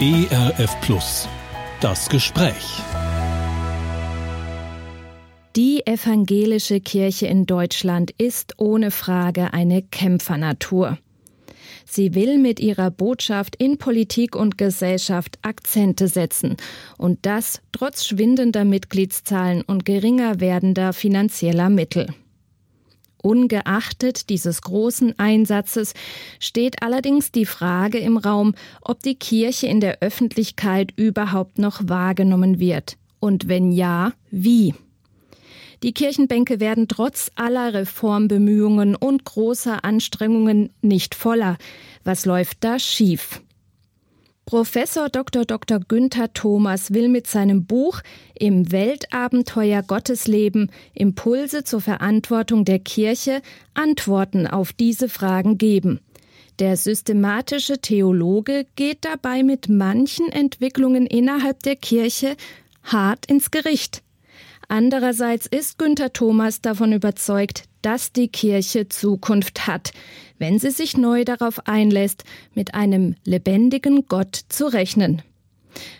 ERF Plus. Das Gespräch. Die evangelische Kirche in Deutschland ist ohne Frage eine Kämpfernatur. Sie will mit ihrer Botschaft in Politik und Gesellschaft Akzente setzen und das trotz schwindender Mitgliedszahlen und geringer werdender finanzieller Mittel. Ungeachtet dieses großen Einsatzes steht allerdings die Frage im Raum, ob die Kirche in der Öffentlichkeit überhaupt noch wahrgenommen wird und wenn ja, wie. Die Kirchenbänke werden trotz aller Reformbemühungen und großer Anstrengungen nicht voller. Was läuft da schief? Professor Dr. Dr. Günther Thomas will mit seinem Buch Im Weltabenteuer Gottesleben Impulse zur Verantwortung der Kirche Antworten auf diese Fragen geben. Der systematische Theologe geht dabei mit manchen Entwicklungen innerhalb der Kirche hart ins Gericht. Andererseits ist Günther Thomas davon überzeugt, dass die Kirche Zukunft hat, wenn sie sich neu darauf einlässt, mit einem lebendigen Gott zu rechnen.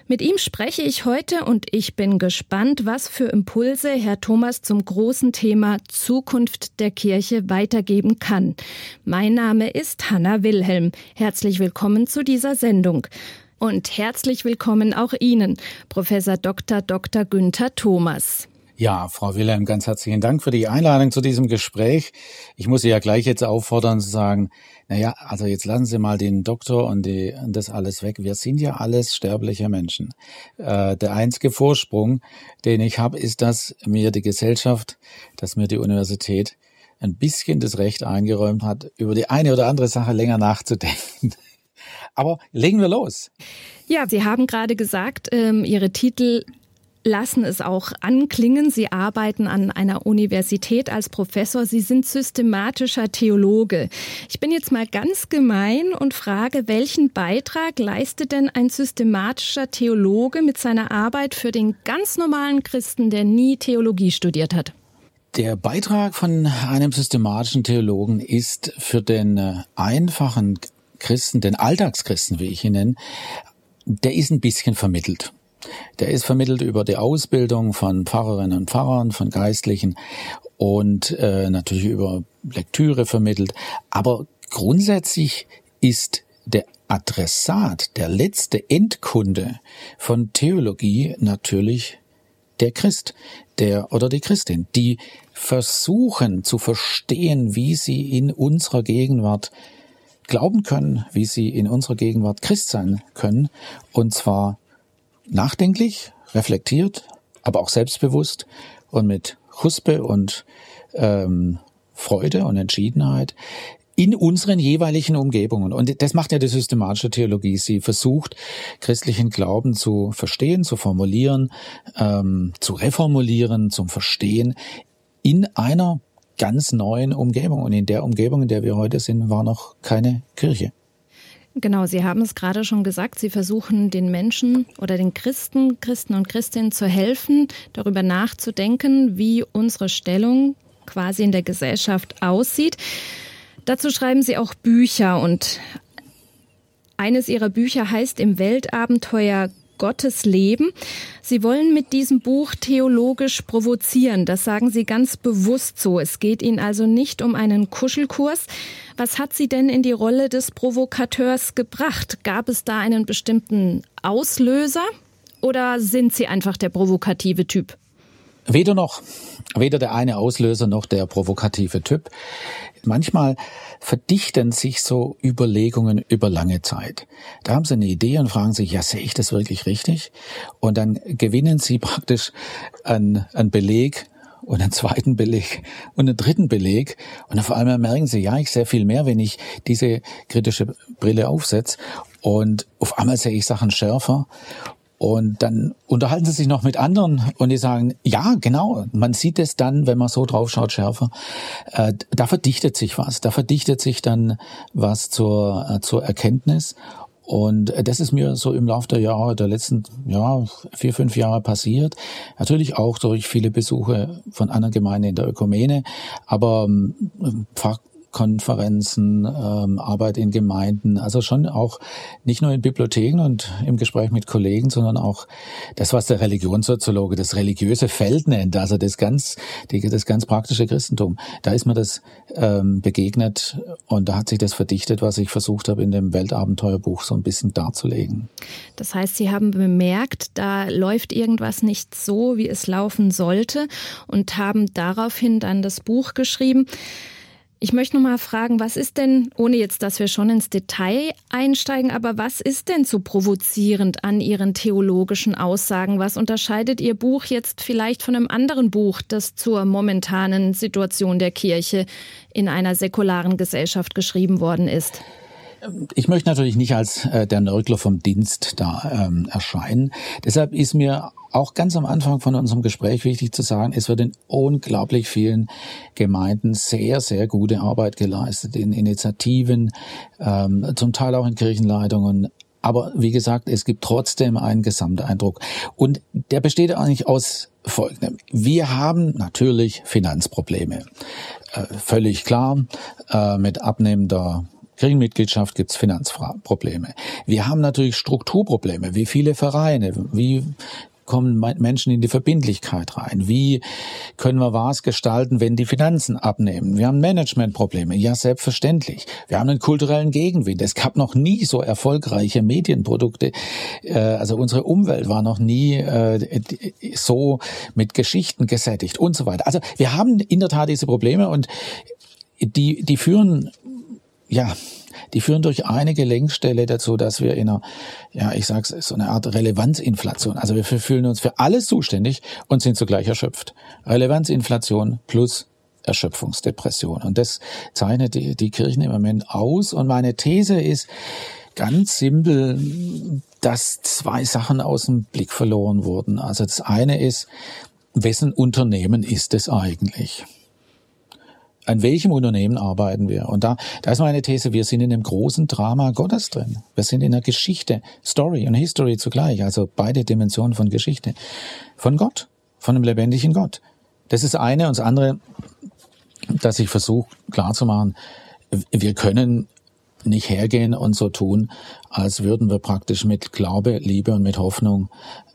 Mit ihm spreche ich heute und ich bin gespannt, was für Impulse Herr Thomas zum großen Thema Zukunft der Kirche weitergeben kann. Mein Name ist Hanna Wilhelm. Herzlich willkommen zu dieser Sendung. Und herzlich willkommen auch Ihnen, Professor Dr. Dr. Günther Thomas. Ja, Frau Wilhelm, ganz herzlichen Dank für die Einladung zu diesem Gespräch. Ich muss Sie ja gleich jetzt auffordern zu sagen, naja, also jetzt lassen Sie mal den Doktor und, die, und das alles weg. Wir sind ja alles sterbliche Menschen. Äh, der einzige Vorsprung, den ich habe, ist, dass mir die Gesellschaft, dass mir die Universität ein bisschen das Recht eingeräumt hat, über die eine oder andere Sache länger nachzudenken. Aber legen wir los. Ja, Sie haben gerade gesagt, ähm, Ihre Titel lassen es auch anklingen. Sie arbeiten an einer Universität als Professor. Sie sind systematischer Theologe. Ich bin jetzt mal ganz gemein und frage, welchen Beitrag leistet denn ein systematischer Theologe mit seiner Arbeit für den ganz normalen Christen, der nie Theologie studiert hat? Der Beitrag von einem systematischen Theologen ist für den äh, einfachen Christen, den Alltagschristen, wie ich ihn nenne, der ist ein bisschen vermittelt. Der ist vermittelt über die Ausbildung von Pfarrerinnen und Pfarrern, von Geistlichen und äh, natürlich über Lektüre vermittelt. Aber grundsätzlich ist der Adressat, der letzte Endkunde von Theologie natürlich der Christ, der oder die Christin, die versuchen zu verstehen, wie sie in unserer Gegenwart glauben können, wie sie in unserer Gegenwart Christ sein können, und zwar nachdenklich, reflektiert, aber auch selbstbewusst und mit Huspe und ähm, Freude und Entschiedenheit in unseren jeweiligen Umgebungen. Und das macht ja die systematische Theologie. Sie versucht, christlichen Glauben zu verstehen, zu formulieren, ähm, zu reformulieren, zum Verstehen in einer ganz neuen Umgebung. Und in der Umgebung, in der wir heute sind, war noch keine Kirche. Genau, Sie haben es gerade schon gesagt, Sie versuchen den Menschen oder den Christen, Christen und Christinnen zu helfen, darüber nachzudenken, wie unsere Stellung quasi in der Gesellschaft aussieht. Dazu schreiben Sie auch Bücher und eines Ihrer Bücher heißt Im Weltabenteuer Gottes Leben. Sie wollen mit diesem Buch theologisch provozieren. Das sagen Sie ganz bewusst so. Es geht Ihnen also nicht um einen Kuschelkurs. Was hat Sie denn in die Rolle des Provokateurs gebracht? Gab es da einen bestimmten Auslöser oder sind Sie einfach der provokative Typ? Weder noch. Weder der eine Auslöser noch der provokative Typ. Manchmal verdichten sich so Überlegungen über lange Zeit. Da haben sie eine Idee und fragen sich, ja, sehe ich das wirklich richtig? Und dann gewinnen sie praktisch einen, einen Beleg und einen zweiten Beleg und einen dritten Beleg. Und auf einmal merken sie, ja, ich sehe viel mehr, wenn ich diese kritische Brille aufsetze. Und auf einmal sehe ich Sachen schärfer. Und dann unterhalten sie sich noch mit anderen und die sagen, ja, genau, man sieht es dann, wenn man so drauf schaut, schärfer. Äh, da verdichtet sich was, da verdichtet sich dann was zur, äh, zur Erkenntnis. Und äh, das ist mir so im Laufe der Jahre, der letzten ja, vier, fünf Jahre passiert. Natürlich auch durch viele Besuche von anderen Gemeinden in der Ökumene. Aber ähm, Konferenzen, ähm, Arbeit in Gemeinden, also schon auch nicht nur in Bibliotheken und im Gespräch mit Kollegen, sondern auch das, was der Religionssoziologe das religiöse Feld nennt, also das ganz, das ganz praktische Christentum. Da ist mir das ähm, begegnet und da hat sich das verdichtet, was ich versucht habe in dem Weltabenteuerbuch so ein bisschen darzulegen. Das heißt, Sie haben bemerkt, da läuft irgendwas nicht so, wie es laufen sollte und haben daraufhin dann das Buch geschrieben. Ich möchte noch mal fragen, was ist denn, ohne jetzt, dass wir schon ins Detail einsteigen, aber was ist denn so provozierend an Ihren theologischen Aussagen? Was unterscheidet Ihr Buch jetzt vielleicht von einem anderen Buch, das zur momentanen Situation der Kirche in einer säkularen Gesellschaft geschrieben worden ist? Ich möchte natürlich nicht als äh, der Nörgler vom Dienst da ähm, erscheinen. Deshalb ist mir auch ganz am Anfang von unserem Gespräch wichtig zu sagen, es wird in unglaublich vielen Gemeinden sehr, sehr gute Arbeit geleistet, in Initiativen, ähm, zum Teil auch in Kirchenleitungen. Aber wie gesagt, es gibt trotzdem einen Gesamteindruck. Und der besteht eigentlich aus Folgendem. Wir haben natürlich Finanzprobleme. Äh, völlig klar, äh, mit abnehmender Kirchenmitgliedschaft gibt es Finanzprobleme. Wir haben natürlich Strukturprobleme, wie viele Vereine, wie kommen Menschen in die Verbindlichkeit rein? Wie können wir was gestalten, wenn die Finanzen abnehmen? Wir haben Managementprobleme. Ja, selbstverständlich. Wir haben einen kulturellen Gegenwind. Es gab noch nie so erfolgreiche Medienprodukte. Äh, also unsere Umwelt war noch nie äh, so mit Geschichten gesättigt und so weiter. Also wir haben in der Tat diese Probleme und die, die führen ja, die führen durch eine Gelenkstelle dazu, dass wir in einer, ja, ich sag's, so eine Art Relevanzinflation. Also wir fühlen uns für alles zuständig und sind zugleich erschöpft. Relevanzinflation plus Erschöpfungsdepression. Und das zeichnet die, die Kirchen im Moment aus. Und meine These ist ganz simpel, dass zwei Sachen aus dem Blick verloren wurden. Also das eine ist, wessen Unternehmen ist es eigentlich? An welchem Unternehmen arbeiten wir? Und da, da ist meine These, wir sind in einem großen Drama Gottes drin. Wir sind in der Geschichte, Story und History zugleich, also beide Dimensionen von Geschichte. Von Gott, von einem lebendigen Gott. Das ist eine und das andere, dass ich versuche klarzumachen, wir können nicht hergehen und so tun, als würden wir praktisch mit Glaube, Liebe und mit Hoffnung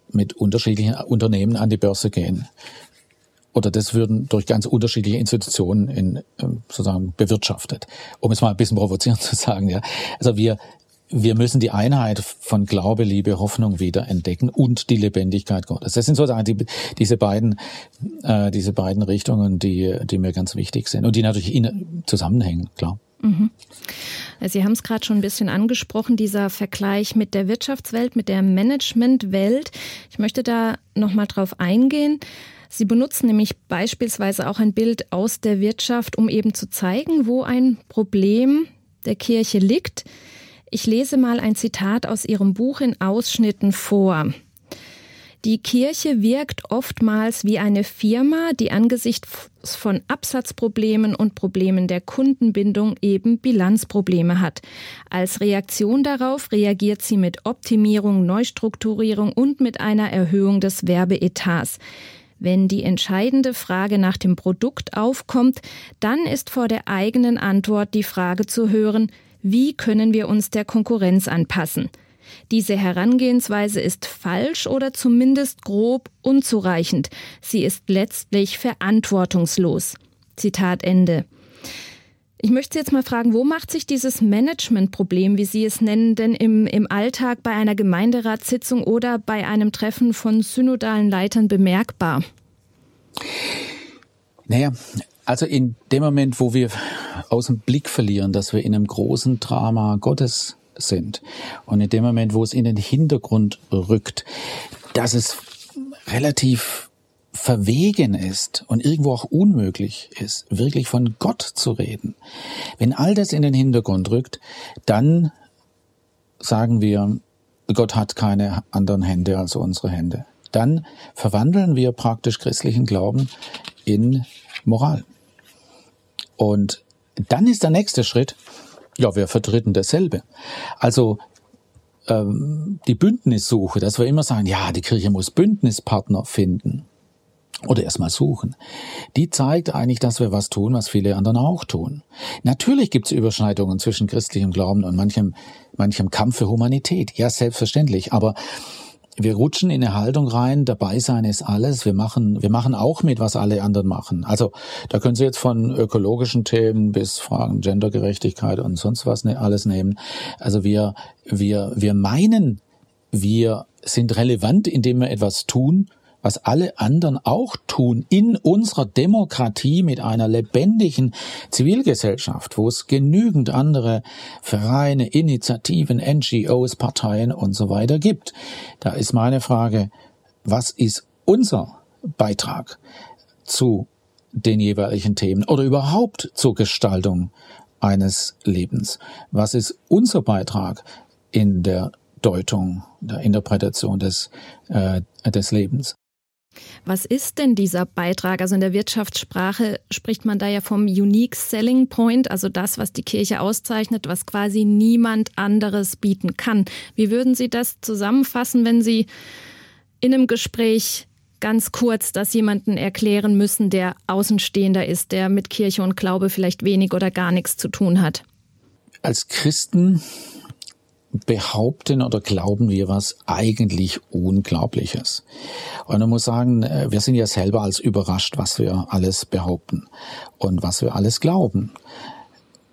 mit unterschiedlichen Unternehmen an die Börse gehen oder das würden durch ganz unterschiedliche Institutionen in, ähm, sozusagen bewirtschaftet. Um es mal ein bisschen provozierend zu sagen, ja. Also wir, wir müssen die Einheit von Glaube, Liebe, Hoffnung wieder entdecken und die Lebendigkeit Gottes. Das sind sozusagen die, diese beiden, äh, diese beiden Richtungen, die, die mir ganz wichtig sind und die natürlich in, zusammenhängen, klar. Mhm. Sie haben es gerade schon ein bisschen angesprochen, dieser Vergleich mit der Wirtschaftswelt, mit der Managementwelt. Ich möchte da nochmal drauf eingehen. Sie benutzen nämlich beispielsweise auch ein Bild aus der Wirtschaft, um eben zu zeigen, wo ein Problem der Kirche liegt. Ich lese mal ein Zitat aus Ihrem Buch in Ausschnitten vor. Die Kirche wirkt oftmals wie eine Firma, die angesichts von Absatzproblemen und Problemen der Kundenbindung eben Bilanzprobleme hat. Als Reaktion darauf reagiert sie mit Optimierung, Neustrukturierung und mit einer Erhöhung des Werbeetats. Wenn die entscheidende Frage nach dem Produkt aufkommt, dann ist vor der eigenen Antwort die Frage zu hören, wie können wir uns der Konkurrenz anpassen? Diese Herangehensweise ist falsch oder zumindest grob unzureichend. Sie ist letztlich verantwortungslos. Zitat Ende. Ich möchte jetzt mal fragen, wo macht sich dieses Managementproblem, wie Sie es nennen, denn im, im Alltag bei einer Gemeinderatssitzung oder bei einem Treffen von synodalen Leitern bemerkbar? Naja, also in dem Moment, wo wir aus dem Blick verlieren, dass wir in einem großen Drama Gottes sind und in dem Moment, wo es in den Hintergrund rückt, dass es relativ verwegen ist und irgendwo auch unmöglich ist, wirklich von Gott zu reden, wenn all das in den Hintergrund rückt, dann sagen wir, Gott hat keine anderen Hände als unsere Hände. Dann verwandeln wir praktisch christlichen Glauben in Moral. Und dann ist der nächste Schritt, ja, wir vertreten dasselbe. Also ähm, die Bündnissuche, dass wir immer sagen, ja, die Kirche muss Bündnispartner finden. Oder erstmal suchen, die zeigt eigentlich, dass wir was tun, was viele anderen auch tun. Natürlich gibt es Überschneidungen zwischen christlichem Glauben und manchem, manchem Kampf für Humanität. Ja, selbstverständlich. Aber wir rutschen in eine Haltung rein, dabei sein ist alles. Wir machen, wir machen auch mit, was alle anderen machen. Also da können Sie jetzt von ökologischen Themen bis Fragen Gendergerechtigkeit und sonst was ne, alles nehmen. Also wir, wir, wir meinen, wir sind relevant, indem wir etwas tun, was alle anderen auch tun in unserer Demokratie mit einer lebendigen Zivilgesellschaft, wo es genügend andere Vereine, Initiativen, NGOs, Parteien und so weiter gibt. Da ist meine Frage, was ist unser Beitrag zu den jeweiligen Themen oder überhaupt zur Gestaltung eines Lebens? Was ist unser Beitrag in der Deutung, der Interpretation des, äh, des Lebens? Was ist denn dieser Beitrag? Also in der Wirtschaftssprache spricht man da ja vom Unique Selling Point, also das, was die Kirche auszeichnet, was quasi niemand anderes bieten kann. Wie würden Sie das zusammenfassen, wenn Sie in einem Gespräch ganz kurz das jemanden erklären müssen, der Außenstehender ist, der mit Kirche und Glaube vielleicht wenig oder gar nichts zu tun hat? Als Christen behaupten oder glauben wir was eigentlich Unglaubliches. Und man muss sagen, äh, wir sind ja selber als überrascht, was wir alles behaupten und was wir alles glauben.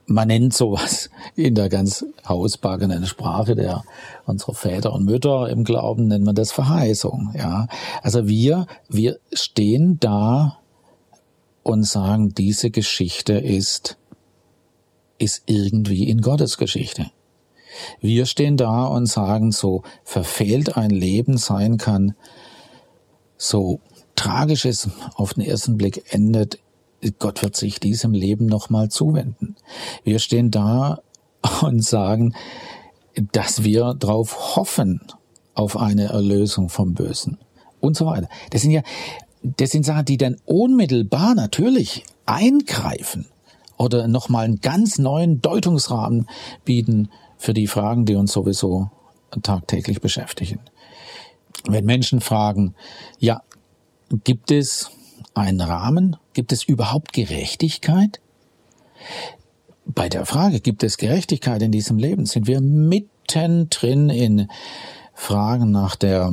Man nennt sowas in der ganz hausbackenen Sprache der unserer Väter und Mütter im Glauben nennt man das Verheißung, ja. Also wir, wir stehen da und sagen, diese Geschichte ist, ist irgendwie in Gottes Geschichte. Wir stehen da und sagen, so verfehlt ein Leben sein kann, so tragisch es auf den ersten Blick endet, Gott wird sich diesem Leben nochmal zuwenden. Wir stehen da und sagen, dass wir darauf hoffen, auf eine Erlösung vom Bösen und so weiter. Das sind ja, das sind Sachen, die dann unmittelbar natürlich eingreifen oder nochmal einen ganz neuen Deutungsrahmen bieten für die Fragen, die uns sowieso tagtäglich beschäftigen. Wenn Menschen fragen, ja, gibt es einen Rahmen? Gibt es überhaupt Gerechtigkeit? Bei der Frage, gibt es Gerechtigkeit in diesem Leben, sind wir mittendrin in Fragen nach der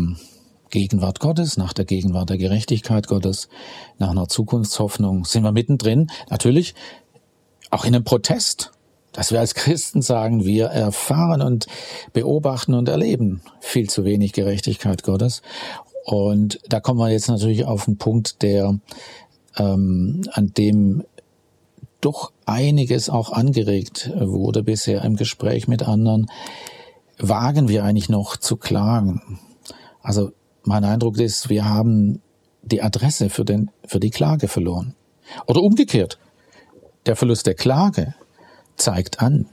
Gegenwart Gottes, nach der Gegenwart der Gerechtigkeit Gottes, nach einer Zukunftshoffnung, sind wir mittendrin, natürlich auch in einem Protest dass wir als Christen sagen, wir erfahren und beobachten und erleben viel zu wenig Gerechtigkeit Gottes. Und da kommen wir jetzt natürlich auf einen Punkt, der ähm, an dem doch einiges auch angeregt wurde bisher im Gespräch mit anderen. Wagen wir eigentlich noch zu klagen? Also mein Eindruck ist, wir haben die Adresse für, den, für die Klage verloren. Oder umgekehrt, der Verlust der Klage zeigt an,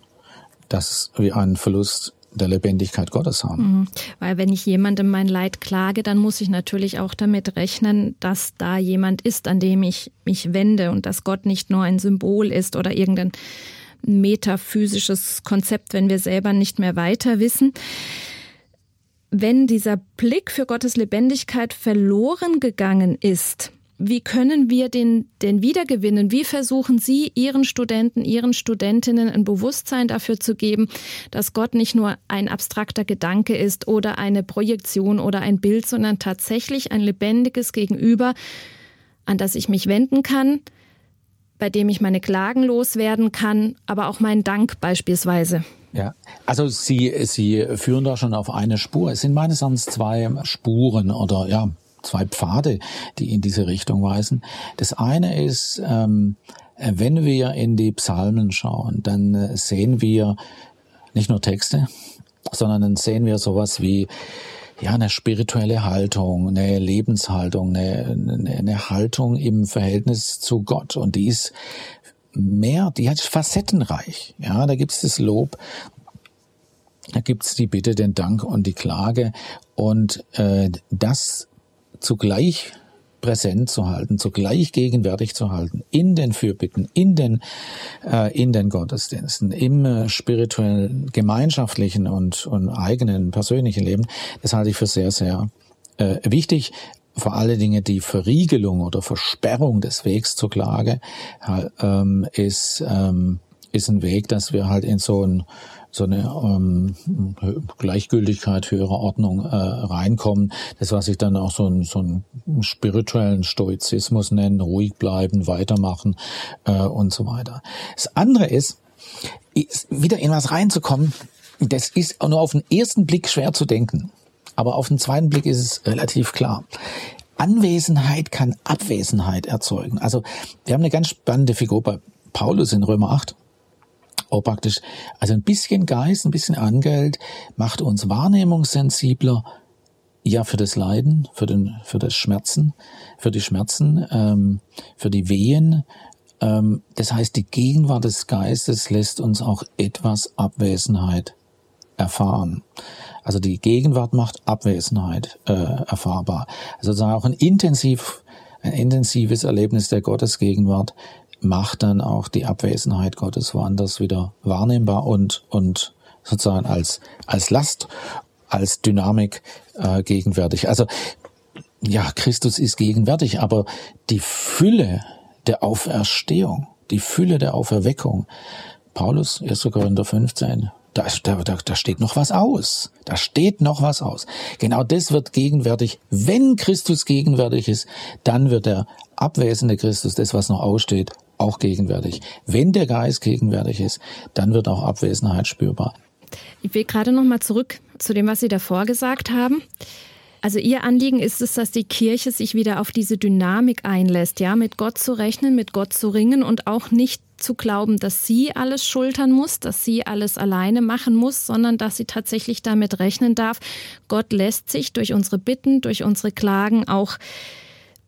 dass wir einen Verlust der Lebendigkeit Gottes haben. Mhm. Weil wenn ich jemandem mein Leid klage, dann muss ich natürlich auch damit rechnen, dass da jemand ist, an dem ich mich wende und dass Gott nicht nur ein Symbol ist oder irgendein metaphysisches Konzept, wenn wir selber nicht mehr weiter wissen. Wenn dieser Blick für Gottes Lebendigkeit verloren gegangen ist, wie können wir den, den wiedergewinnen? Wie versuchen Sie Ihren Studenten, Ihren Studentinnen ein Bewusstsein dafür zu geben, dass Gott nicht nur ein abstrakter Gedanke ist oder eine Projektion oder ein Bild, sondern tatsächlich ein lebendiges Gegenüber, an das ich mich wenden kann, bei dem ich meine Klagen loswerden kann, aber auch meinen Dank beispielsweise? Ja, also Sie, Sie führen da schon auf eine Spur. Es sind meines Erachtens zwei Spuren oder ja, zwei Pfade, die in diese Richtung weisen. Das eine ist, ähm, wenn wir in die Psalmen schauen, dann äh, sehen wir nicht nur Texte, sondern dann sehen wir sowas wie ja, eine spirituelle Haltung, eine Lebenshaltung, eine, eine Haltung im Verhältnis zu Gott. Und die ist mehr, die hat facettenreich. Ja, da gibt es das Lob, da gibt es die Bitte, den Dank und die Klage. Und äh, das zugleich präsent zu halten, zugleich gegenwärtig zu halten in den Fürbitten, in den äh, in den Gottesdiensten, im äh, spirituellen, gemeinschaftlichen und, und eigenen persönlichen Leben, das halte ich für sehr sehr äh, wichtig, vor allen Dingen die Verriegelung oder Versperrung des Wegs zur Klage ähm, ist, ähm, ist ein Weg, dass wir halt in so ein so eine ähm, Gleichgültigkeit höherer Ordnung äh, reinkommen. Das, was ich dann auch so, so einen spirituellen Stoizismus nennen, ruhig bleiben, weitermachen äh, und so weiter. Das andere ist, ist, wieder in was reinzukommen, das ist nur auf den ersten Blick schwer zu denken. Aber auf den zweiten Blick ist es relativ klar. Anwesenheit kann Abwesenheit erzeugen. Also wir haben eine ganz spannende Figur bei Paulus in Römer 8 auch praktisch, also ein bisschen Geist, ein bisschen Angeld macht uns wahrnehmungssensibler, ja, für das Leiden, für den, für das Schmerzen, für die Schmerzen, ähm, für die Wehen. Ähm, das heißt, die Gegenwart des Geistes lässt uns auch etwas Abwesenheit erfahren. Also die Gegenwart macht Abwesenheit äh, erfahrbar. Also sozusagen auch ein intensiv, ein intensives Erlebnis der Gottesgegenwart macht dann auch die Abwesenheit Gottes woanders wieder wahrnehmbar und, und sozusagen als, als Last, als Dynamik äh, gegenwärtig. Also ja, Christus ist gegenwärtig, aber die Fülle der Auferstehung, die Fülle der Auferweckung, Paulus, 1. Korinther 15, da, da, da steht noch was aus. Da steht noch was aus. Genau das wird gegenwärtig. Wenn Christus gegenwärtig ist, dann wird der abwesende Christus, das was noch aussteht, auch gegenwärtig. Wenn der Geist gegenwärtig ist, dann wird auch Abwesenheit spürbar. Ich will gerade noch mal zurück zu dem, was Sie davor gesagt haben. Also Ihr Anliegen ist es, dass die Kirche sich wieder auf diese Dynamik einlässt, ja, mit Gott zu rechnen, mit Gott zu ringen und auch nicht zu glauben, dass sie alles schultern muss, dass sie alles alleine machen muss, sondern dass sie tatsächlich damit rechnen darf. Gott lässt sich durch unsere Bitten, durch unsere Klagen auch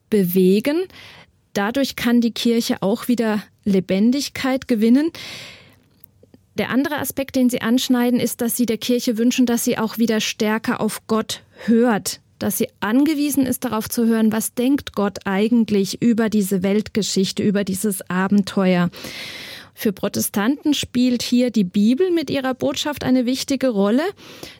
bewegen. Dadurch kann die Kirche auch wieder Lebendigkeit gewinnen. Der andere Aspekt, den Sie anschneiden, ist, dass Sie der Kirche wünschen, dass sie auch wieder stärker auf Gott hört, dass sie angewiesen ist, darauf zu hören, was denkt Gott eigentlich über diese Weltgeschichte, über dieses Abenteuer. Für Protestanten spielt hier die Bibel mit ihrer Botschaft eine wichtige Rolle.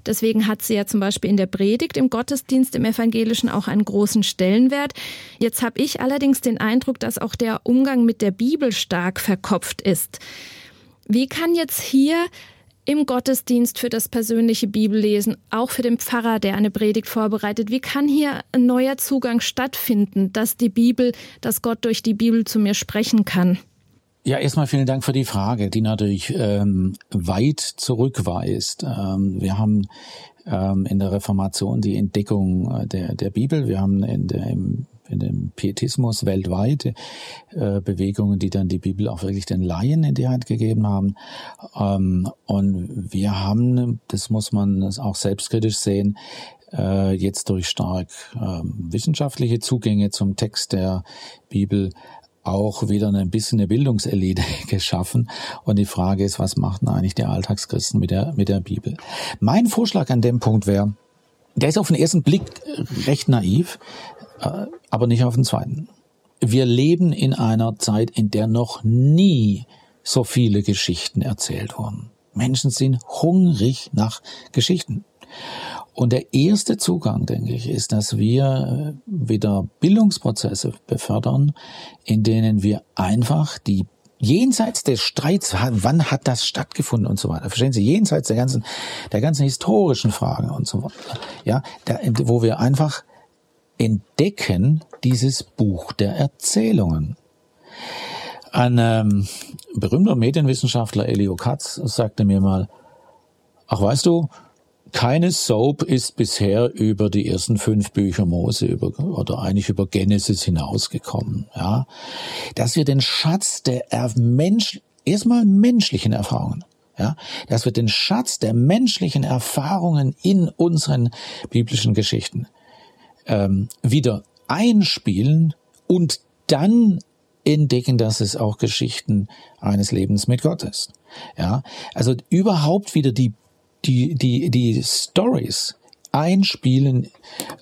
Deswegen hat sie ja zum Beispiel in der Predigt im Gottesdienst im Evangelischen auch einen großen Stellenwert. Jetzt habe ich allerdings den Eindruck, dass auch der Umgang mit der Bibel stark verkopft ist. Wie kann jetzt hier im Gottesdienst für das persönliche Bibellesen, auch für den Pfarrer, der eine Predigt vorbereitet. Wie kann hier ein neuer Zugang stattfinden, dass die Bibel, dass Gott durch die Bibel zu mir sprechen kann? Ja, erstmal vielen Dank für die Frage, die natürlich ähm, weit zurückweist. Ähm, wir haben ähm, in der Reformation die Entdeckung äh, der, der Bibel. Wir haben in, der, im, in dem Pietismus weltweit äh, Bewegungen, die dann die Bibel auch wirklich den Laien in die Hand gegeben haben. Ähm, und wir haben, das muss man auch selbstkritisch sehen, äh, jetzt durch stark äh, wissenschaftliche Zugänge zum Text der Bibel auch wieder ein bisschen eine Bildungselite geschaffen. Und die Frage ist, was macht denn eigentlich der Alltagschristen mit der, mit der Bibel? Mein Vorschlag an dem Punkt wäre, der ist auf den ersten Blick recht naiv, äh, aber nicht auf den zweiten. Wir leben in einer Zeit, in der noch nie so viele Geschichten erzählt wurden. Menschen sind hungrig nach Geschichten. Und der erste Zugang, denke ich, ist, dass wir wieder Bildungsprozesse befördern, in denen wir einfach die jenseits des Streits, wann hat das stattgefunden und so weiter. Verstehen Sie, jenseits der ganzen, der ganzen historischen Fragen und so weiter. Ja, da, wo wir einfach entdecken dieses Buch der Erzählungen. Ein ähm, berühmter Medienwissenschaftler, Elio Katz, sagte mir mal, ach weißt du, keine Soap ist bisher über die ersten fünf Bücher Mose über, oder eigentlich über Genesis hinausgekommen. Ja, dass wir den Schatz der Mensch, erstmal menschlichen Erfahrungen, ja, dass wir den Schatz der menschlichen Erfahrungen in unseren biblischen Geschichten ähm, wieder einspielen und dann entdecken, dass es auch Geschichten eines Lebens mit Gott ist. Ja, also überhaupt wieder die die, die, die Stories einspielen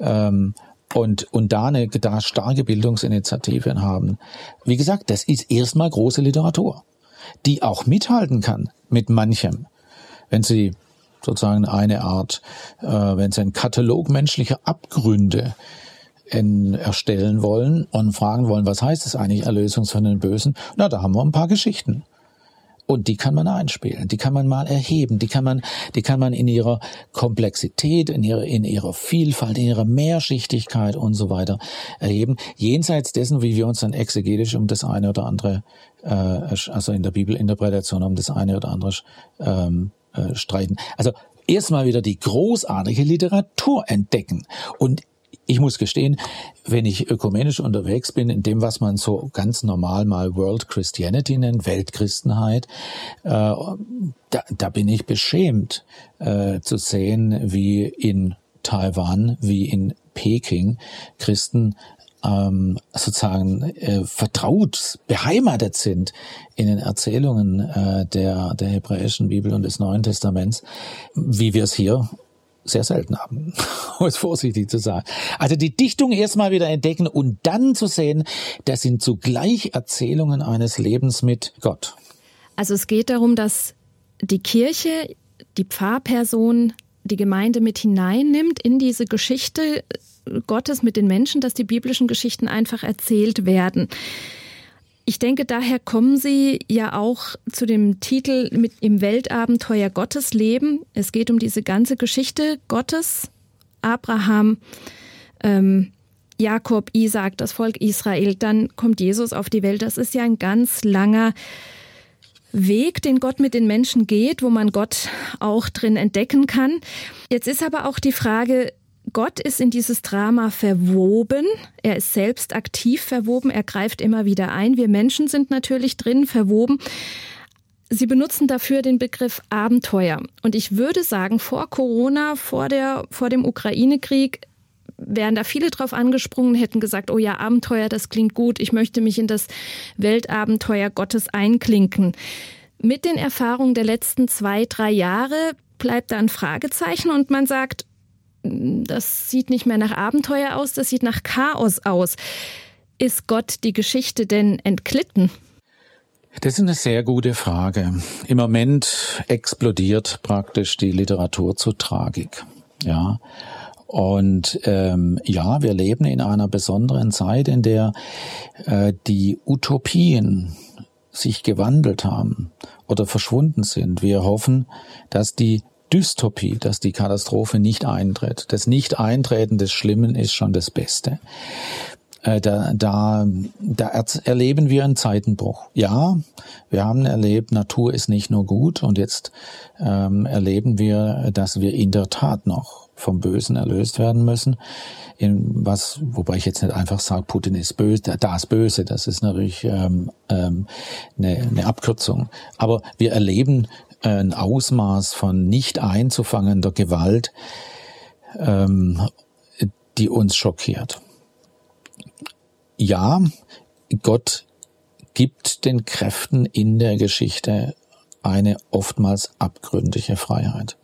ähm, und, und da eine da starke Bildungsinitiativen haben. Wie gesagt, das ist erstmal große Literatur, die auch mithalten kann mit manchem. Wenn sie sozusagen eine Art, äh, wenn sie ein Katalog menschlicher Abgründe in, erstellen wollen und fragen wollen, was heißt es eigentlich Erlösung von den Bösen? Na, da haben wir ein paar Geschichten. Und die kann man einspielen, die kann man mal erheben, die kann man, die kann man in ihrer Komplexität, in ihrer, in ihrer Vielfalt, in ihrer Mehrschichtigkeit und so weiter erheben. Jenseits dessen, wie wir uns dann exegetisch um das eine oder andere, äh, also in der Bibelinterpretation um das eine oder andere ähm, äh, streiten. Also erstmal wieder die großartige Literatur entdecken und ich muss gestehen, wenn ich ökumenisch unterwegs bin, in dem, was man so ganz normal mal World Christianity nennt, Weltchristenheit, äh, da, da bin ich beschämt äh, zu sehen, wie in Taiwan, wie in Peking Christen ähm, sozusagen äh, vertraut, beheimatet sind in den Erzählungen äh, der, der hebräischen Bibel und des Neuen Testaments, wie wir es hier sehr selten haben, um es vorsichtig zu sagen. Also die Dichtung erstmal wieder entdecken und dann zu sehen, das sind zugleich Erzählungen eines Lebens mit Gott. Also es geht darum, dass die Kirche, die Pfarrperson, die Gemeinde mit hineinnimmt in diese Geschichte Gottes mit den Menschen, dass die biblischen Geschichten einfach erzählt werden. Ich denke, daher kommen Sie ja auch zu dem Titel mit im Weltabenteuer Gottes leben. Es geht um diese ganze Geschichte Gottes, Abraham, ähm, Jakob, Isaac, das Volk Israel. Dann kommt Jesus auf die Welt. Das ist ja ein ganz langer Weg, den Gott mit den Menschen geht, wo man Gott auch drin entdecken kann. Jetzt ist aber auch die Frage, Gott ist in dieses Drama verwoben. Er ist selbst aktiv verwoben. Er greift immer wieder ein. Wir Menschen sind natürlich drin verwoben. Sie benutzen dafür den Begriff Abenteuer. Und ich würde sagen, vor Corona, vor, der, vor dem Ukraine-Krieg, wären da viele drauf angesprungen, hätten gesagt, oh ja, Abenteuer, das klingt gut. Ich möchte mich in das Weltabenteuer Gottes einklinken. Mit den Erfahrungen der letzten zwei, drei Jahre bleibt da ein Fragezeichen und man sagt, das sieht nicht mehr nach Abenteuer aus, das sieht nach Chaos aus. Ist Gott die Geschichte denn entglitten? Das ist eine sehr gute Frage. Im Moment explodiert praktisch die Literatur zur Tragik. Ja. Und ähm, ja, wir leben in einer besonderen Zeit, in der äh, die Utopien sich gewandelt haben oder verschwunden sind. Wir hoffen, dass die Dystopie, dass die Katastrophe nicht eintritt. Das Nicht-Eintreten des Schlimmen ist schon das Beste. Äh, da, da, da erleben wir einen Zeitenbruch. Ja, wir haben erlebt, Natur ist nicht nur gut und jetzt ähm, erleben wir, dass wir in der Tat noch vom Bösen erlöst werden müssen. In was, wobei ich jetzt nicht einfach sage, Putin ist böse, da ist böse, das ist natürlich ähm, ähm, eine, eine Abkürzung. Aber wir erleben ein Ausmaß von nicht einzufangender Gewalt, ähm, die uns schockiert. Ja, Gott gibt den Kräften in der Geschichte eine oftmals abgründige Freiheit.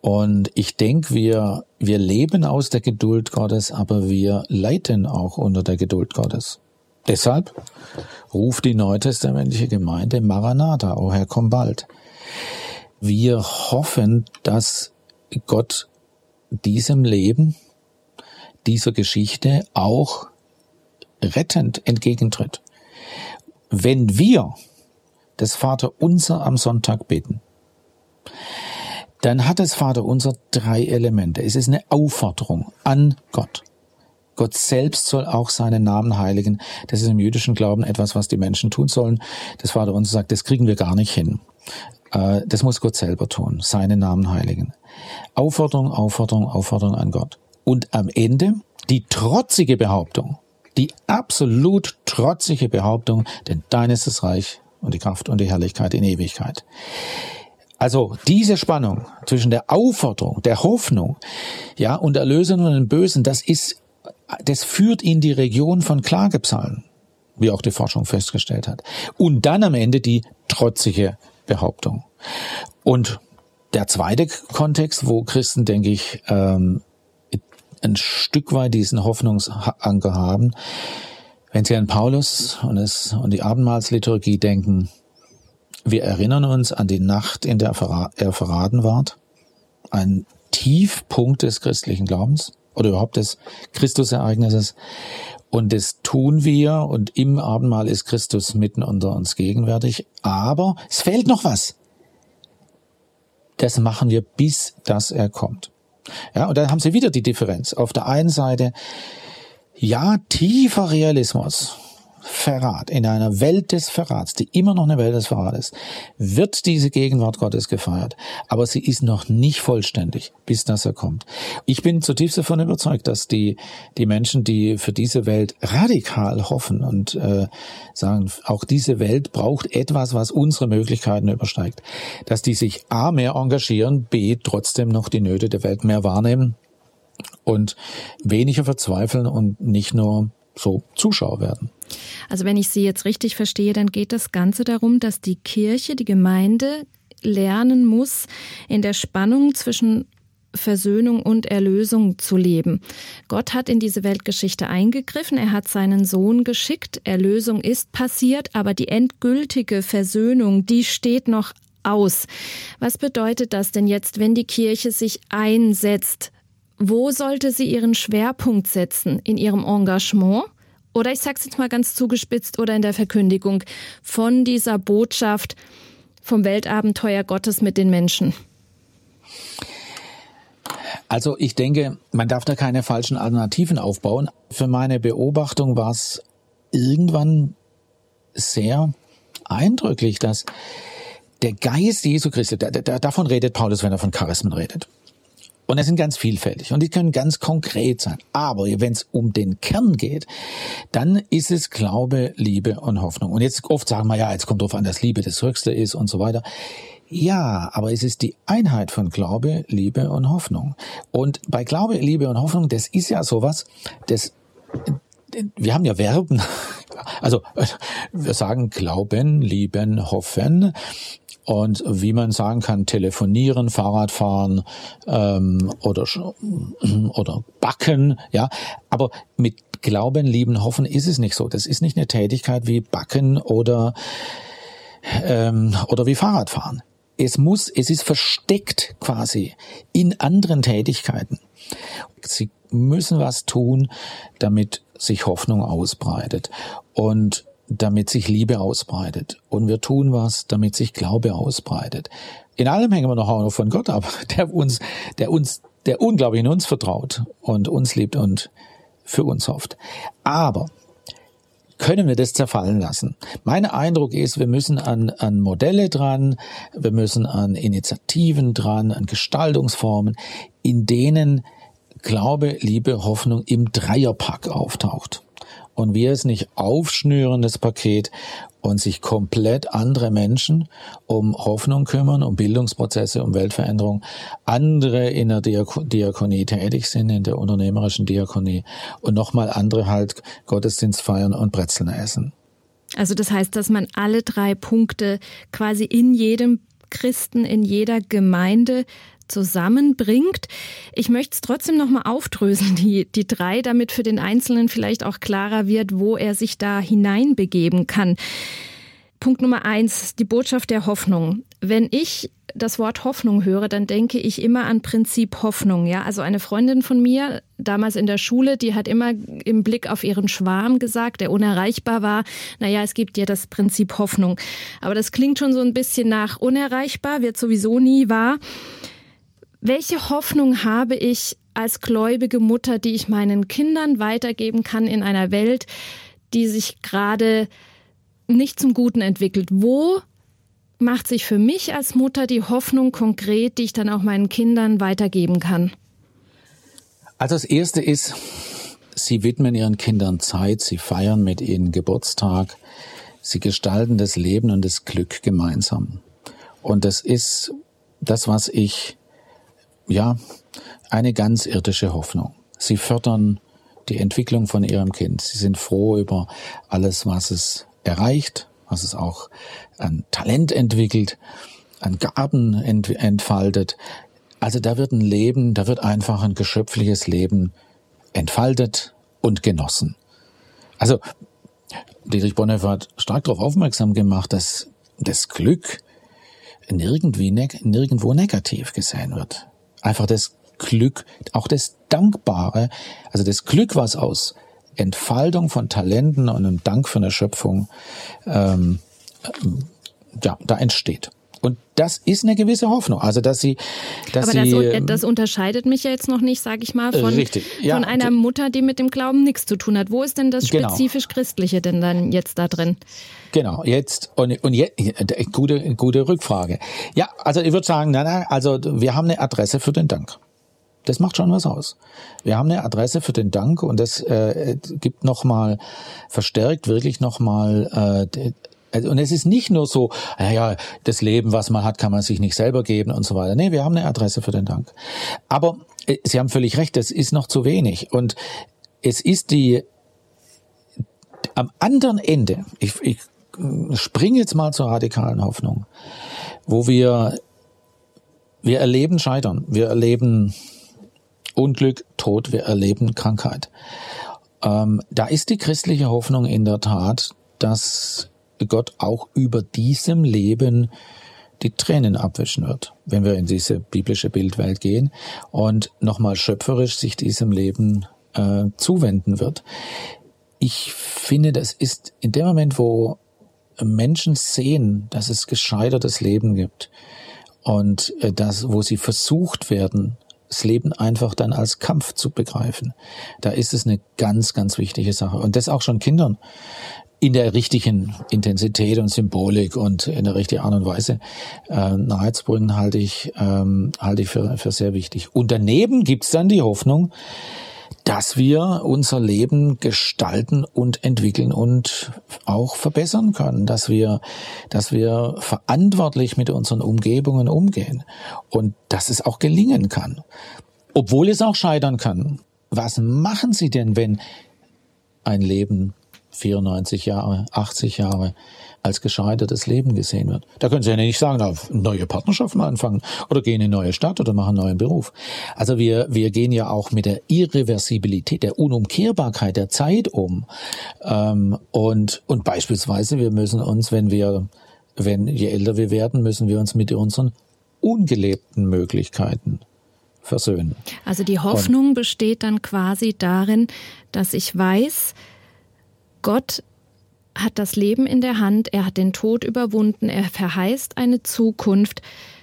Und ich denke, wir, wir leben aus der Geduld Gottes, aber wir leiden auch unter der Geduld Gottes. Deshalb ruft die neutestamentliche Gemeinde Maranatha, o Herr, komm bald. Wir hoffen, dass Gott diesem Leben, dieser Geschichte auch rettend entgegentritt. Wenn wir das Vater unser am Sonntag beten, dann hat das Vater unser drei Elemente. Es ist eine Aufforderung an Gott. Gott selbst soll auch seinen Namen heiligen. Das ist im jüdischen Glauben etwas, was die Menschen tun sollen. Das Vater uns sagt, das kriegen wir gar nicht hin. Äh, das muss Gott selber tun, seinen Namen heiligen. Aufforderung, Aufforderung, Aufforderung an Gott. Und am Ende die trotzige Behauptung, die absolut trotzige Behauptung, denn dein ist das Reich und die Kraft und die Herrlichkeit in Ewigkeit. Also diese Spannung zwischen der Aufforderung, der Hoffnung, ja, und Erlösung und dem Bösen, das ist das führt in die Region von Klagepsalmen, wie auch die Forschung festgestellt hat. Und dann am Ende die trotzige Behauptung. Und der zweite Kontext, wo Christen, denke ich, ähm, ein Stück weit diesen Hoffnungsanker haben, wenn sie an Paulus und, es, und die Abendmahlsliturgie denken, wir erinnern uns an die Nacht, in der er verraten ward, ein Tiefpunkt des christlichen Glaubens oder überhaupt des Christusereignisses. Und das tun wir und im Abendmahl ist Christus mitten unter uns gegenwärtig. Aber es fehlt noch was. Das machen wir, bis dass er kommt. Ja, und dann haben Sie wieder die Differenz. Auf der einen Seite, ja, tiefer Realismus Verrat, in einer Welt des Verrats, die immer noch eine Welt des Verrats ist, wird diese Gegenwart Gottes gefeiert. Aber sie ist noch nicht vollständig, bis das er kommt. Ich bin zutiefst davon überzeugt, dass die, die Menschen, die für diese Welt radikal hoffen und äh, sagen, auch diese Welt braucht etwas, was unsere Möglichkeiten übersteigt, dass die sich A mehr engagieren, B trotzdem noch die Nöte der Welt mehr wahrnehmen und weniger verzweifeln und nicht nur so Zuschauer werden. Also wenn ich Sie jetzt richtig verstehe, dann geht das Ganze darum, dass die Kirche, die Gemeinde lernen muss, in der Spannung zwischen Versöhnung und Erlösung zu leben. Gott hat in diese Weltgeschichte eingegriffen, er hat seinen Sohn geschickt, Erlösung ist passiert, aber die endgültige Versöhnung, die steht noch aus. Was bedeutet das denn jetzt, wenn die Kirche sich einsetzt? Wo sollte sie ihren Schwerpunkt setzen? In ihrem Engagement? oder ich sage es jetzt mal ganz zugespitzt oder in der Verkündigung von dieser Botschaft vom Weltabenteuer Gottes mit den Menschen? Also ich denke, man darf da keine falschen Alternativen aufbauen. Für meine Beobachtung war es irgendwann sehr eindrücklich, dass der Geist Jesu Christi, davon redet Paulus, wenn er von Charismen redet. Und es sind ganz vielfältig und die können ganz konkret sein. Aber wenn es um den Kern geht, dann ist es Glaube, Liebe und Hoffnung. Und jetzt oft sagen wir, ja, jetzt kommt drauf an, dass Liebe das Höchste ist und so weiter. Ja, aber es ist die Einheit von Glaube, Liebe und Hoffnung. Und bei Glaube, Liebe und Hoffnung, das ist ja sowas, das wir haben ja Verben, also wir sagen glauben, lieben, hoffen und wie man sagen kann, telefonieren, Fahrradfahren ähm, oder oder backen, ja. Aber mit Glauben, Lieben, Hoffen ist es nicht so. Das ist nicht eine Tätigkeit wie Backen oder ähm, oder wie Fahrradfahren. Es muss, es ist versteckt quasi in anderen Tätigkeiten. Sie müssen was tun, damit sich Hoffnung ausbreitet. Und damit sich Liebe ausbreitet. Und wir tun was, damit sich Glaube ausbreitet. In allem hängen wir noch auch von Gott ab, der uns, der uns, der unglaublich in uns vertraut und uns liebt und für uns hofft. Aber können wir das zerfallen lassen? Mein Eindruck ist, wir müssen an, an Modelle dran, wir müssen an Initiativen dran, an Gestaltungsformen, in denen Glaube, Liebe, Hoffnung im Dreierpack auftaucht und wir es nicht aufschnüren, das Paket, und sich komplett andere Menschen um Hoffnung kümmern, um Bildungsprozesse, um Weltveränderung, andere in der Diakonie tätig sind, in der unternehmerischen Diakonie und nochmal andere halt Gottesdienst feiern und Brezeln essen. Also das heißt, dass man alle drei Punkte quasi in jedem Christen, in jeder Gemeinde zusammenbringt. Ich möchte es trotzdem nochmal aufdröseln, die, die drei, damit für den Einzelnen vielleicht auch klarer wird, wo er sich da hineinbegeben kann. Punkt Nummer eins, die Botschaft der Hoffnung. Wenn ich das Wort Hoffnung höre, dann denke ich immer an Prinzip Hoffnung. Ja, also eine Freundin von mir, damals in der Schule, die hat immer im Blick auf ihren Schwarm gesagt, der unerreichbar war. Naja, es gibt ja das Prinzip Hoffnung. Aber das klingt schon so ein bisschen nach unerreichbar, wird sowieso nie wahr. Welche Hoffnung habe ich als gläubige Mutter, die ich meinen Kindern weitergeben kann in einer Welt, die sich gerade nicht zum Guten entwickelt? Wo macht sich für mich als Mutter die Hoffnung konkret, die ich dann auch meinen Kindern weitergeben kann? Also das Erste ist, Sie widmen Ihren Kindern Zeit, Sie feiern mit ihnen Geburtstag, Sie gestalten das Leben und das Glück gemeinsam. Und das ist das, was ich ja, eine ganz irdische Hoffnung. Sie fördern die Entwicklung von ihrem Kind. Sie sind froh über alles, was es erreicht, was es auch an Talent entwickelt, an Gaben ent entfaltet. Also da wird ein Leben, da wird einfach ein geschöpfliches Leben entfaltet und genossen. Also Dietrich Bonhoeffer hat stark darauf aufmerksam gemacht, dass das Glück nirgendwie nirgendwo negativ gesehen wird. Einfach das Glück, auch das Dankbare, also das Glück, was aus Entfaltung von Talenten und einem Dank für eine Schöpfung ähm, ja, da entsteht. Und das ist eine gewisse Hoffnung. Also, dass sie, dass Aber sie, das, äh, das unterscheidet mich ja jetzt noch nicht, sage ich mal, von, ja. von einer Mutter, die mit dem Glauben nichts zu tun hat. Wo ist denn das Genau. spezifisch Christliche denn dann jetzt da drin? Genau, jetzt und, und jetzt gute gute Rückfrage. Ja, also ich würde sagen, nein, nein, also wir haben eine Adresse für den Dank. Das macht schon was aus. Wir haben eine Adresse für den Dank und das äh, gibt noch mal verstärkt wirklich noch mal äh, also, und es ist nicht nur so, naja, das Leben, was man hat, kann man sich nicht selber geben und so weiter. Nee, wir haben eine Adresse für den Dank. Aber äh, Sie haben völlig recht, das ist noch zu wenig. Und es ist die am anderen Ende, ich, ich springe jetzt mal zur radikalen Hoffnung, wo wir, wir erleben Scheitern, wir erleben Unglück, Tod, wir erleben Krankheit. Ähm, da ist die christliche Hoffnung in der Tat, dass Gott auch über diesem Leben die Tränen abwischen wird, wenn wir in diese biblische Bildwelt gehen und nochmal schöpferisch sich diesem Leben äh, zuwenden wird. Ich finde, das ist in dem Moment, wo Menschen sehen, dass es gescheitertes Leben gibt und äh, das, wo sie versucht werden, das Leben einfach dann als Kampf zu begreifen. Da ist es eine ganz, ganz wichtige Sache. Und das auch schon Kindern in der richtigen Intensität und Symbolik und in der richtigen Art und Weise äh, nahezubringen, halte ich, ähm, halte ich für, für sehr wichtig. Und daneben gibt's dann die Hoffnung, dass wir unser Leben gestalten und entwickeln und auch verbessern können, dass wir, dass wir verantwortlich mit unseren Umgebungen umgehen und dass es auch gelingen kann, obwohl es auch scheitern kann. Was machen Sie denn, wenn ein Leben 94 Jahre, 80 Jahre als gescheitertes Leben gesehen wird. Da können Sie ja nicht sagen, neue Partnerschaften anfangen oder gehen in eine neue Stadt oder machen einen neuen Beruf. Also wir, wir gehen ja auch mit der Irreversibilität, der Unumkehrbarkeit der Zeit um. Ähm, und, und beispielsweise, wir müssen uns, wenn wir, wenn je älter wir werden, müssen wir uns mit unseren ungelebten Möglichkeiten versöhnen. Also die Hoffnung besteht dann quasi darin, dass ich weiß, Gott hat das Leben in der Hand, er hat den Tod überwunden, er verheißt eine Zukunft,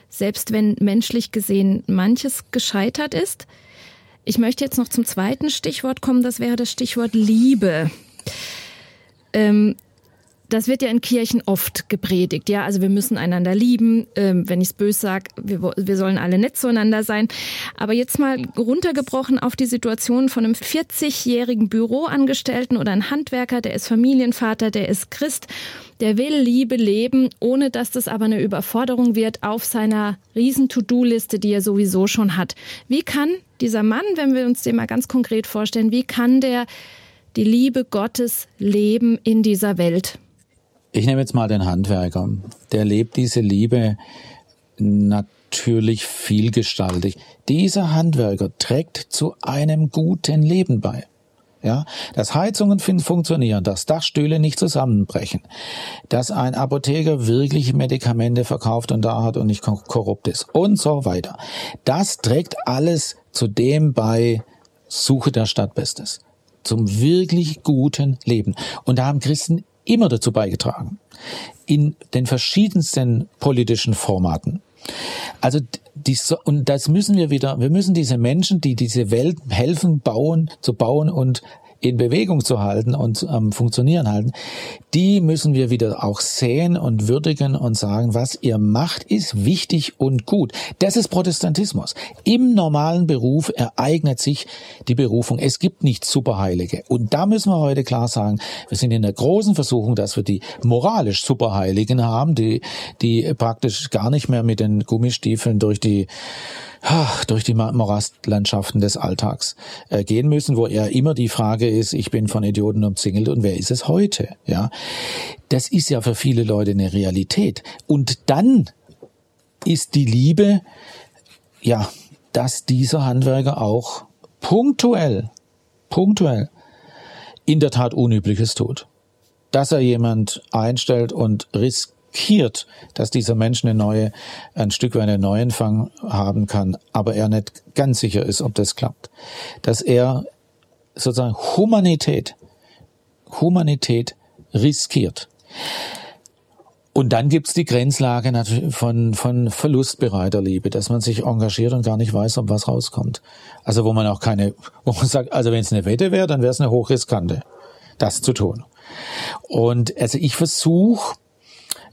selbst wenn menschlich gesehen manches gescheitert ist. Ich möchte jetzt noch zum zweiten Stichwort kommen, das wäre das Stichwort Liebe. Ähm, das wird ja in Kirchen oft gepredigt, ja. Also wir müssen einander lieben. Ähm, wenn ich es böse sage, wir, wir sollen alle nett zueinander sein. Aber jetzt mal runtergebrochen auf die Situation von einem 40-jährigen Büroangestellten oder einem Handwerker, der ist Familienvater, der ist Christ, der will Liebe leben, ohne dass das aber eine Überforderung wird auf seiner riesen To-Do-Liste, die er sowieso schon hat. Wie kann dieser Mann, wenn wir uns den mal ganz konkret vorstellen, wie kann der die Liebe Gottes leben in dieser Welt? Ich nehme jetzt mal den Handwerker. Der lebt diese Liebe natürlich vielgestaltig. Dieser Handwerker trägt zu einem guten Leben bei. Ja, dass Heizungen funktionieren, dass Dachstühle nicht zusammenbrechen, dass ein Apotheker wirklich Medikamente verkauft und da hat und nicht korrupt ist und so weiter. Das trägt alles zu dem bei Suche der Stadtbestes, zum wirklich guten Leben. Und da haben Christen immer dazu beigetragen. In den verschiedensten politischen Formaten. Also die, und das müssen wir wieder, wir müssen diese Menschen, die diese Welt helfen, bauen, zu bauen und in Bewegung zu halten und am ähm, Funktionieren halten, die müssen wir wieder auch sehen und würdigen und sagen, was ihr macht, ist wichtig und gut. Das ist Protestantismus. Im normalen Beruf ereignet sich die Berufung. Es gibt nicht Superheilige. Und da müssen wir heute klar sagen, wir sind in der großen Versuchung, dass wir die moralisch Superheiligen haben, die, die praktisch gar nicht mehr mit den Gummistiefeln durch die durch die Morastlandschaften des Alltags äh, gehen müssen, wo ja immer die Frage ist, ich bin von Idioten umzingelt und wer ist es heute? Ja, das ist ja für viele Leute eine Realität. Und dann ist die Liebe, ja, dass dieser Handwerker auch punktuell, punktuell in der Tat Unübliches tut. Dass er jemand einstellt und riskiert, riskiert, dass dieser Mensch eine neue, ein Stück weit einen Neuanfang haben kann, aber er nicht ganz sicher ist, ob das klappt. Dass er sozusagen Humanität, Humanität riskiert. Und dann gibt's die Grenzlage von, von verlustbereiter Liebe, dass man sich engagiert und gar nicht weiß, ob was rauskommt. Also wo man auch keine, wo man sagt, also wenn es eine Wette wäre, dann wäre es eine hochriskante, das zu tun. Und also ich versuche,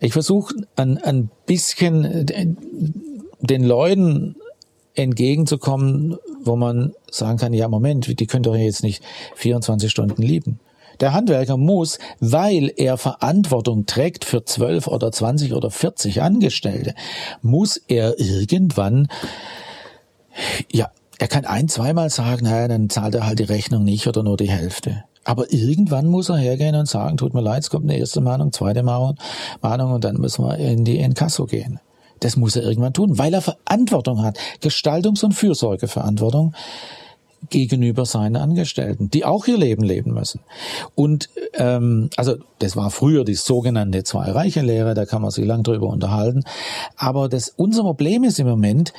ich versuche ein, ein bisschen den Leuten entgegenzukommen, wo man sagen kann, ja Moment, die können doch jetzt nicht 24 Stunden lieben. Der Handwerker muss, weil er Verantwortung trägt für 12 oder 20 oder 40 Angestellte, muss er irgendwann, ja, er kann ein, zweimal sagen, naja, dann zahlt er halt die Rechnung nicht oder nur die Hälfte. Aber irgendwann muss er hergehen und sagen, tut mir leid, es kommt eine erste Mahnung, zweite Mahnung, und dann müssen wir in die Inkasso gehen. Das muss er irgendwann tun, weil er Verantwortung hat, Gestaltungs- und Fürsorgeverantwortung gegenüber seinen Angestellten, die auch ihr Leben leben müssen. Und ähm, also das war früher die sogenannte Zwei-Reiche-Lehre, da kann man sich lang drüber unterhalten. Aber das unser Problem ist im Moment,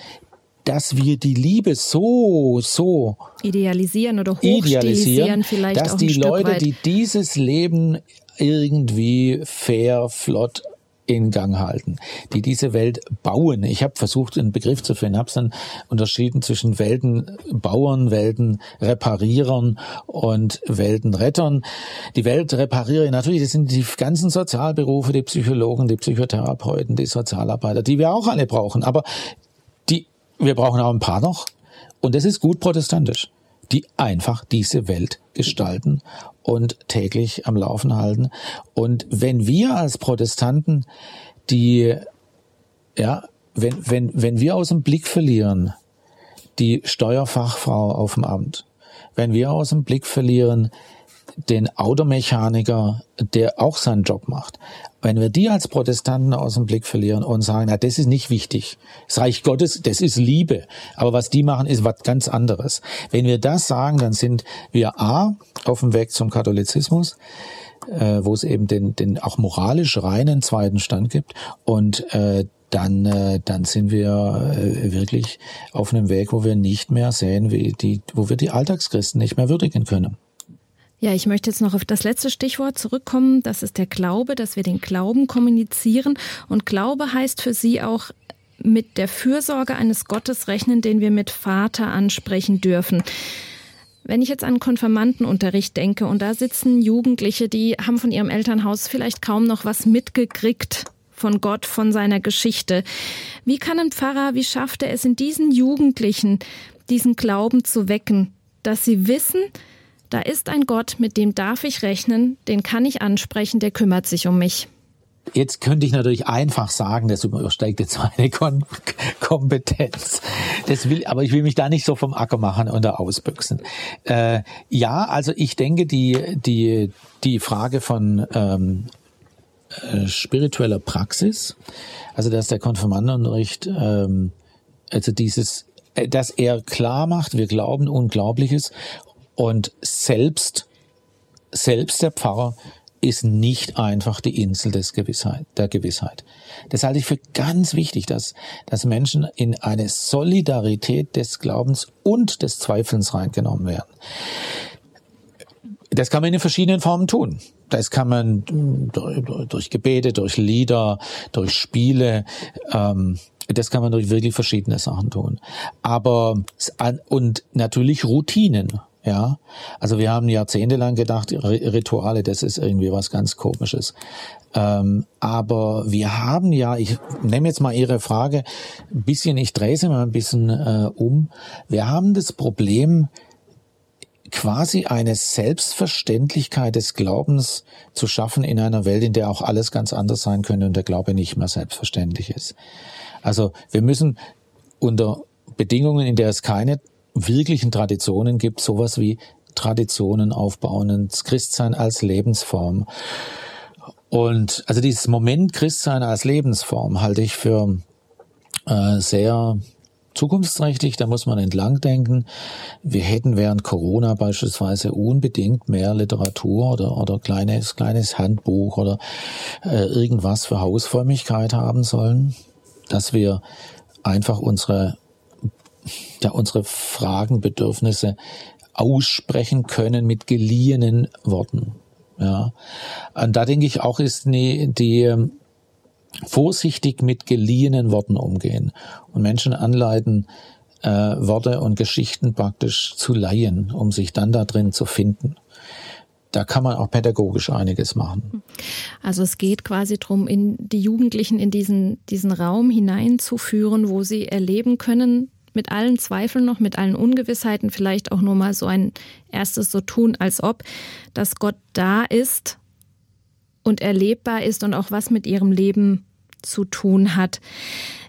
dass wir die Liebe so, so idealisieren oder hochstilisieren vielleicht dass auch die Leute, weit. die dieses Leben irgendwie fair, flott in Gang halten, die diese Welt bauen. Ich habe versucht, einen Begriff zu finden, habe dann unterschieden zwischen Weltenbauern, Weltenreparierern und Weltenrettern. Die Weltreparierer, natürlich, das sind die ganzen Sozialberufe, die Psychologen, die Psychotherapeuten, die Sozialarbeiter, die wir auch alle brauchen. Aber wir brauchen auch ein paar noch. Und das ist gut protestantisch die einfach diese Welt gestalten und täglich am Laufen halten. Und wenn wir als Protestanten die, ja, wenn, wenn, wenn wir aus dem Blick verlieren, die Steuerfachfrau auf dem Amt, wenn wir aus dem Blick verlieren, den Automechaniker, der auch seinen Job macht. Wenn wir die als Protestanten aus dem Blick verlieren und sagen, na, das ist nicht wichtig. Das Reich Gottes, das ist Liebe. Aber was die machen, ist was ganz anderes. Wenn wir das sagen, dann sind wir A, auf dem Weg zum Katholizismus, äh, wo es eben den, den auch moralisch reinen zweiten Stand gibt und äh, dann, äh, dann sind wir äh, wirklich auf einem Weg, wo wir nicht mehr sehen, wie die, wo wir die Alltagschristen nicht mehr würdigen können. Ja, ich möchte jetzt noch auf das letzte Stichwort zurückkommen. Das ist der Glaube, dass wir den Glauben kommunizieren. Und Glaube heißt für Sie auch mit der Fürsorge eines Gottes rechnen, den wir mit Vater ansprechen dürfen. Wenn ich jetzt an Konfirmandenunterricht denke und da sitzen Jugendliche, die haben von ihrem Elternhaus vielleicht kaum noch was mitgekriegt von Gott, von seiner Geschichte. Wie kann ein Pfarrer, wie schafft er es in diesen Jugendlichen, diesen Glauben zu wecken, dass sie wissen, da ist ein Gott, mit dem darf ich rechnen, den kann ich ansprechen, der kümmert sich um mich. Jetzt könnte ich natürlich einfach sagen, das übersteigt jetzt meine Kom Kompetenz. Das will, aber ich will mich da nicht so vom Acker machen und da ausbüchsen. Äh, ja, also ich denke, die, die, die Frage von ähm, äh, spiritueller Praxis, also dass der Konfirmandenunterricht, ähm, also dieses, äh, dass er klar macht, wir glauben Unglaubliches und selbst, selbst der Pfarrer ist nicht einfach die Insel des Gewissheit, der Gewissheit. Das halte ich für ganz wichtig, dass, dass Menschen in eine Solidarität des Glaubens und des Zweifelns reingenommen werden. Das kann man in verschiedenen Formen tun. Das kann man durch Gebete, durch Lieder, durch Spiele, ähm, das kann man durch wirklich verschiedene Sachen tun. Aber und natürlich Routinen. Ja, also wir haben jahrzehntelang gedacht, Rituale, das ist irgendwie was ganz Komisches. Ähm, aber wir haben ja, ich nehme jetzt mal Ihre Frage ein bisschen, ich drehe sie mal ein bisschen äh, um. Wir haben das Problem, quasi eine Selbstverständlichkeit des Glaubens zu schaffen in einer Welt, in der auch alles ganz anders sein könnte und der Glaube nicht mehr selbstverständlich ist. Also wir müssen unter Bedingungen, in der es keine wirklichen Traditionen gibt, sowas wie Traditionen aufbauen, ins Christsein als Lebensform. Und also dieses Moment Christsein als Lebensform halte ich für äh, sehr zukunftsträchtig, da muss man entlang denken. Wir hätten während Corona beispielsweise unbedingt mehr Literatur oder, oder kleines, kleines Handbuch oder äh, irgendwas für Hausfrömmigkeit haben sollen, dass wir einfach unsere, ja, unsere Fragen, Bedürfnisse aussprechen können mit geliehenen Worten. Ja. Und da denke ich auch ist die, die vorsichtig mit geliehenen Worten umgehen und Menschen anleiten, äh, Worte und Geschichten praktisch zu leihen, um sich dann da drin zu finden. Da kann man auch pädagogisch einiges machen. Also es geht quasi darum, in die Jugendlichen in diesen, diesen Raum hineinzuführen, wo sie erleben können, mit allen Zweifeln noch, mit allen Ungewissheiten, vielleicht auch nur mal so ein erstes so tun, als ob, dass Gott da ist und erlebbar ist und auch was mit ihrem Leben zu tun hat.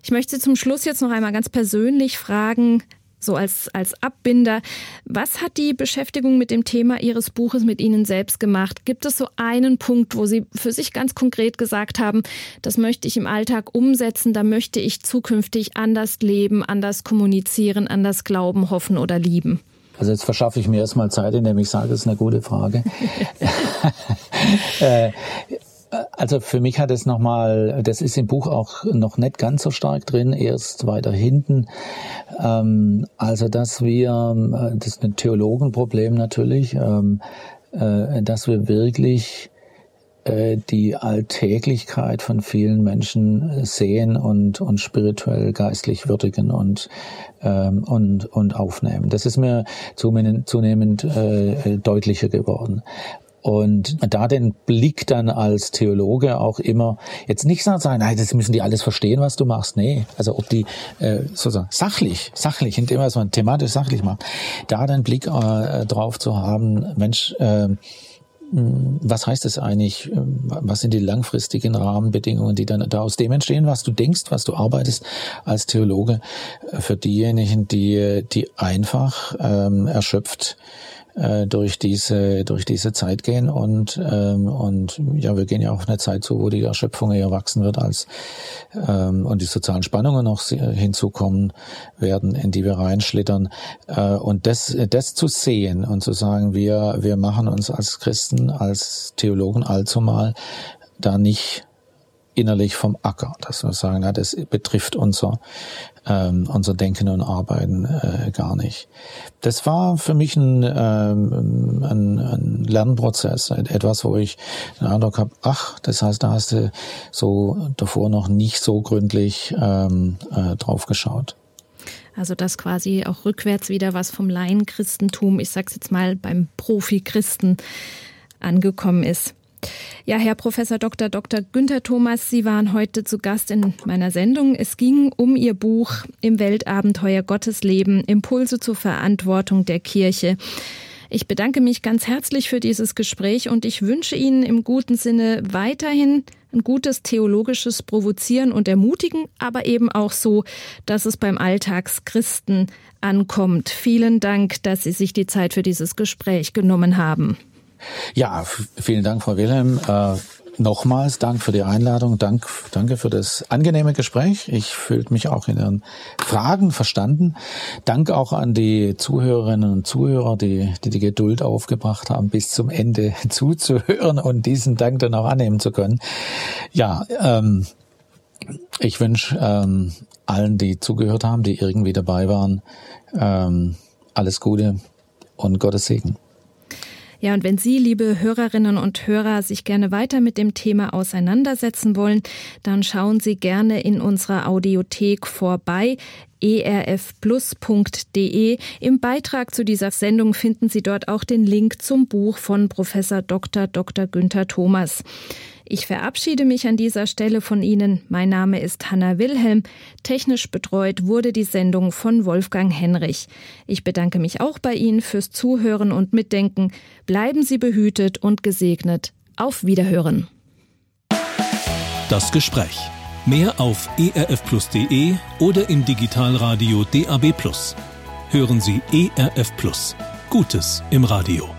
Ich möchte zum Schluss jetzt noch einmal ganz persönlich fragen, so als, als Abbinder. Was hat die Beschäftigung mit dem Thema Ihres Buches mit Ihnen selbst gemacht? Gibt es so einen Punkt, wo Sie für sich ganz konkret gesagt haben, das möchte ich im Alltag umsetzen, da möchte ich zukünftig anders leben, anders kommunizieren, anders glauben, hoffen oder lieben? Also jetzt verschaffe ich mir erstmal Zeit, indem ich sage, das ist eine gute Frage. also für mich hat es nochmal, das ist im Buch auch noch nicht ganz so stark drin, erst weiter hinten. Ähm, also dass wir, äh, das ist ein Theologenproblem natürlich, ähm, äh, dass wir wirklich äh, die Alltäglichkeit von vielen Menschen sehen und, und spirituell geistlich würdigen und, ähm, und, und aufnehmen. Das ist mir zunehmend, zunehmend äh, deutlicher geworden. Und da den Blick dann als Theologe auch immer jetzt nicht sagen, nein, das müssen die alles verstehen, was du machst. Nee, also ob die äh, sozusagen sachlich, sachlich, indem man thematisch sachlich macht, da den Blick äh, drauf zu haben, Mensch, äh, was heißt es eigentlich? Was sind die langfristigen Rahmenbedingungen, die dann da aus dem entstehen, was du denkst, was du arbeitest als Theologe für diejenigen, die, die einfach ähm, erschöpft äh, durch diese durch diese Zeit gehen und ähm, und ja wir gehen ja auf eine Zeit zu, wo die Erschöpfung eher wachsen wird als ähm, und die sozialen Spannungen noch hinzukommen werden, in die wir reinschlittern. Äh, und das das zu sehen und zu sagen wir wir machen uns als Christen als Theologen allzumal da nicht innerlich vom Acker, dass wir sagen, na, das betrifft unser, ähm, unser Denken und Arbeiten äh, gar nicht. Das war für mich ein, ähm, ein, ein Lernprozess, etwas, wo ich den Eindruck habe, ach, das heißt, da hast du so davor noch nicht so gründlich ähm, äh, drauf geschaut. Also dass quasi auch rückwärts wieder was vom Laienchristentum, ich sag's jetzt mal beim Profi-Christen angekommen ist. Ja, Herr Professor Dr. Dr. Günther Thomas, Sie waren heute zu Gast in meiner Sendung. Es ging um Ihr Buch Im Weltabenteuer Gottesleben, Impulse zur Verantwortung der Kirche. Ich bedanke mich ganz herzlich für dieses Gespräch und ich wünsche Ihnen im guten Sinne weiterhin ein gutes theologisches Provozieren und Ermutigen, aber eben auch so, dass es beim Alltagschristen ankommt. Vielen Dank, dass Sie sich die Zeit für dieses Gespräch genommen haben. Ja, vielen Dank, Frau Wilhelm. Äh, nochmals Dank für die Einladung, Dank, danke für das angenehme Gespräch. Ich fühlte mich auch in Ihren Fragen verstanden. Dank auch an die Zuhörerinnen und Zuhörer, die, die die Geduld aufgebracht haben, bis zum Ende zuzuhören und diesen Dank dann auch annehmen zu können. Ja, ähm, ich wünsche ähm, allen, die zugehört haben, die irgendwie dabei waren, ähm, alles Gute und Gottes Segen. Ja, und wenn Sie, liebe Hörerinnen und Hörer, sich gerne weiter mit dem Thema auseinandersetzen wollen, dann schauen Sie gerne in unserer Audiothek vorbei erfplus.de. Im Beitrag zu dieser Sendung finden Sie dort auch den Link zum Buch von Professor Dr. Dr. Günther Thomas. Ich verabschiede mich an dieser Stelle von Ihnen. Mein Name ist Hanna Wilhelm. Technisch betreut wurde die Sendung von Wolfgang Henrich. Ich bedanke mich auch bei Ihnen fürs Zuhören und Mitdenken. Bleiben Sie behütet und gesegnet. Auf Wiederhören. Das Gespräch. Mehr auf erfplus.de oder im Digitalradio DAB+. Hören Sie ERF. Gutes im Radio.